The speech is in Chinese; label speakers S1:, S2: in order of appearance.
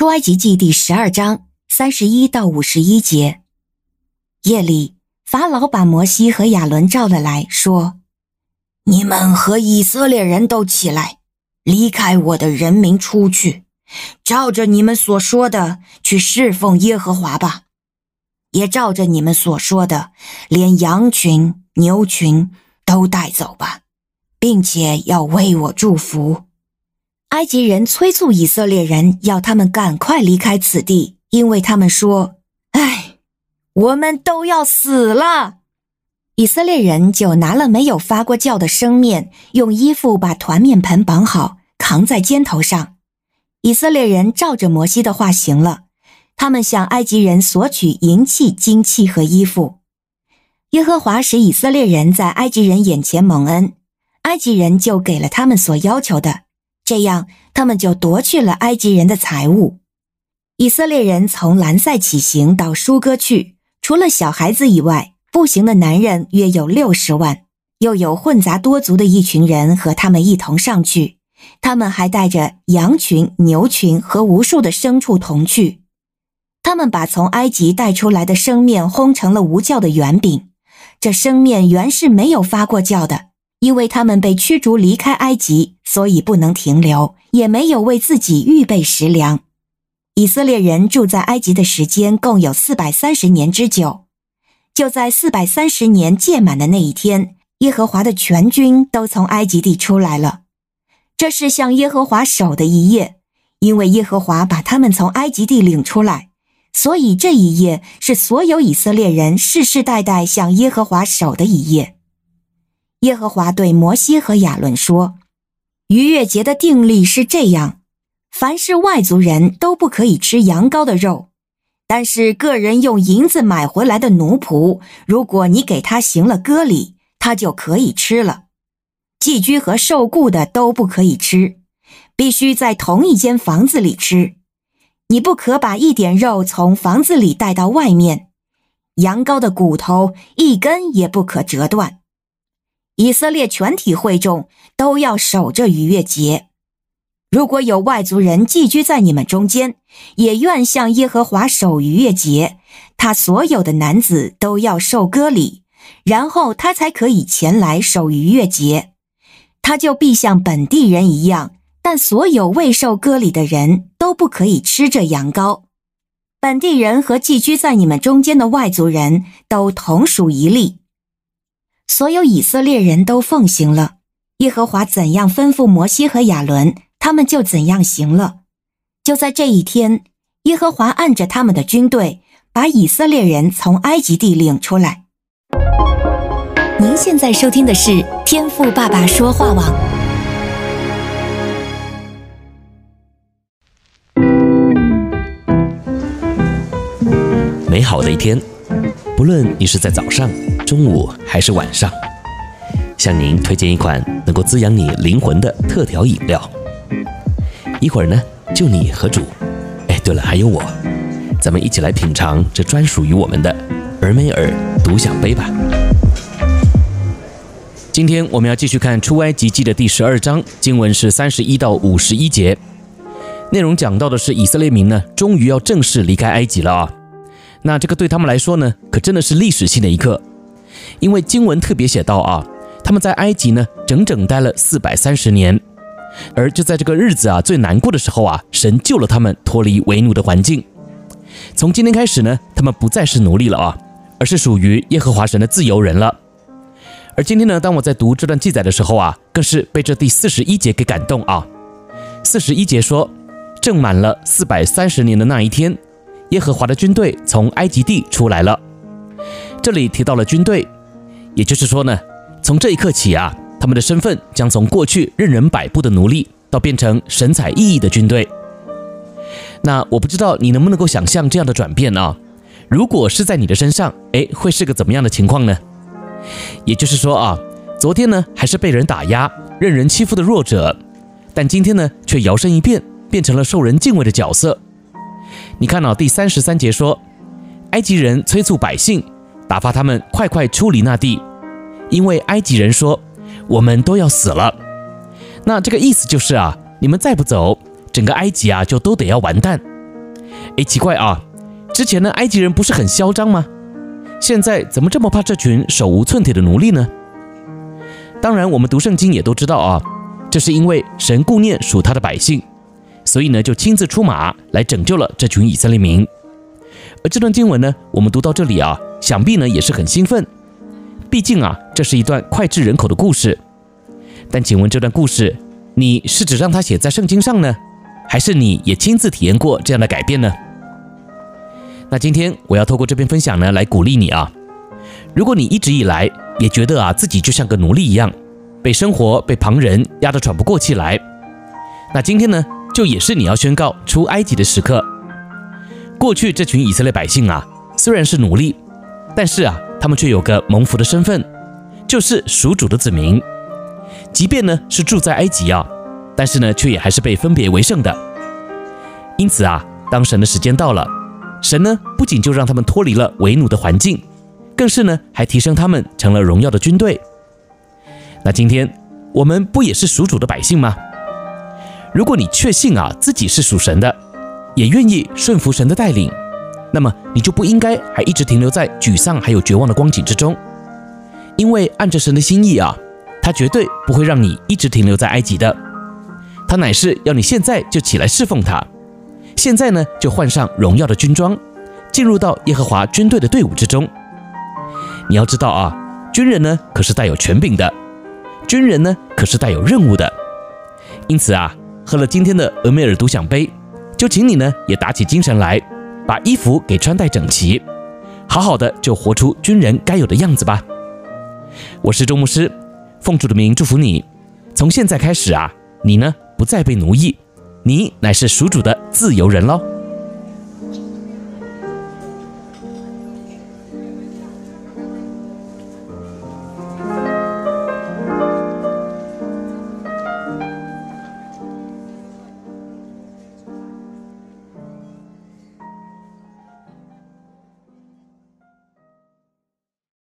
S1: 出埃及记第十二章三十一到五十一节。夜里，法老把摩西和亚伦召了来说：“你们和以色列人都起来，离开我的人民出去，照着你们所说的去侍奉耶和华吧。也照着你们所说的，连羊群、牛群都带走吧，并且要为我祝福。”埃及人催促以色列人，要他们赶快离开此地，因为他们说：“唉，我们都要死了。”以色列人就拿了没有发过酵的生面，用衣服把团面盆绑好，扛在肩头上。以色列人照着摩西的话行了，他们向埃及人索取银器、金器和衣服。耶和华使以色列人在埃及人眼前蒙恩，埃及人就给了他们所要求的。这样，他们就夺去了埃及人的财物。以色列人从兰塞起行到舒歌去，除了小孩子以外，步行的男人约有六十万，又有混杂多族的一群人和他们一同上去。他们还带着羊群、牛群和无数的牲畜同去。他们把从埃及带出来的生面烘成了无酵的圆饼，这生面原是没有发过酵的。因为他们被驱逐离开埃及，所以不能停留，也没有为自己预备食粮。以色列人住在埃及的时间共有四百三十年之久。就在四百三十年届满的那一天，耶和华的全军都从埃及地出来了。这是向耶和华守的一夜，因为耶和华把他们从埃及地领出来，所以这一夜是所有以色列人世世代代向耶和华守的一夜。耶和华对摩西和亚伦说：“逾越节的定例是这样：凡是外族人都不可以吃羊羔的肉，但是个人用银子买回来的奴仆，如果你给他行了割礼，他就可以吃了。寄居和受雇的都不可以吃，必须在同一间房子里吃。你不可把一点肉从房子里带到外面。羊羔的骨头一根也不可折断。”以色列全体会众都要守这逾越节。如果有外族人寄居在你们中间，也愿向耶和华守逾越节，他所有的男子都要受割礼，然后他才可以前来守逾越节。他就必像本地人一样，但所有未受割礼的人都不可以吃这羊羔。本地人和寄居在你们中间的外族人都同属一例。所有以色列人都奉行了，耶和华怎样吩咐摩西和亚伦，他们就怎样行了。就在这一天，耶和华按着他们的军队，把以色列人从埃及地领出来。您现在收听的是天赋爸爸说话网。
S2: 美好的一天。不论你是在早上、中午还是晚上，向您推荐一款能够滋养你灵魂的特调饮料。一会儿呢，就你和主，哎，对了，还有我，咱们一起来品尝这专属于我们的尔梅尔独享杯吧。今天我们要继续看出埃及记的第十二章，经文是三十一到五十一节，内容讲到的是以色列民呢，终于要正式离开埃及了啊。那这个对他们来说呢，可真的是历史性的一刻，因为经文特别写到啊，他们在埃及呢整整待了四百三十年，而就在这个日子啊最难过的时候啊，神救了他们脱离为奴的环境。从今天开始呢，他们不再是奴隶了啊，而是属于耶和华神的自由人了。而今天呢，当我在读这段记载的时候啊，更是被这第四十一节给感动啊。四十一节说，正满了四百三十年的那一天。耶和华的军队从埃及地出来了。这里提到了军队，也就是说呢，从这一刻起啊，他们的身份将从过去任人摆布的奴隶，到变成神采奕奕的军队。那我不知道你能不能够想象这样的转变啊？如果是在你的身上，哎，会是个怎么样的情况呢？也就是说啊，昨天呢还是被人打压、任人欺负的弱者，但今天呢却摇身一变，变成了受人敬畏的角色。你看到第三十三节说，埃及人催促百姓，打发他们快快出离那地，因为埃及人说，我们都要死了。那这个意思就是啊，你们再不走，整个埃及啊就都得要完蛋。哎，奇怪啊，之前呢，埃及人不是很嚣张吗？现在怎么这么怕这群手无寸铁的奴隶呢？当然，我们读圣经也都知道啊，这是因为神顾念属他的百姓，所以呢，就亲自出马来拯救了这群以色列民。而这段经文呢，我们读到这里啊，想必呢也是很兴奋，毕竟啊，这是一段脍炙人口的故事。但请问这段故事，你是指让它写在圣经上呢，还是你也亲自体验过这样的改变呢？那今天我要透过这篇分享呢，来鼓励你啊。如果你一直以来也觉得啊自己就像个奴隶一样，被生活、被旁人压得喘不过气来，那今天呢，就也是你要宣告出埃及的时刻。过去这群以色列百姓啊，虽然是奴隶，但是啊，他们却有个蒙福的身份，就是属主的子民。即便呢是住在埃及啊，但是呢，却也还是被分别为圣的。因此啊，当神的时间到了，神呢不仅就让他们脱离了为奴的环境，更是呢还提升他们成了荣耀的军队。那今天我们不也是属主的百姓吗？如果你确信啊自己是属神的，也愿意顺服神的带领，那么你就不应该还一直停留在沮丧还有绝望的光景之中，因为按着神的心意啊，他绝对不会让你一直停留在埃及的，他乃是要你现在就起来侍奉他，现在呢就换上荣耀的军装，进入到耶和华军队的队伍之中。你要知道啊，军人呢可是带有权柄的，军人呢可是带有任务的，因此啊，喝了今天的俄梅尔独享杯。就请你呢也打起精神来，把衣服给穿戴整齐，好好的就活出军人该有的样子吧。我是周牧师，奉主的名祝福你。从现在开始啊，你呢不再被奴役，你乃是属主的自由人喽。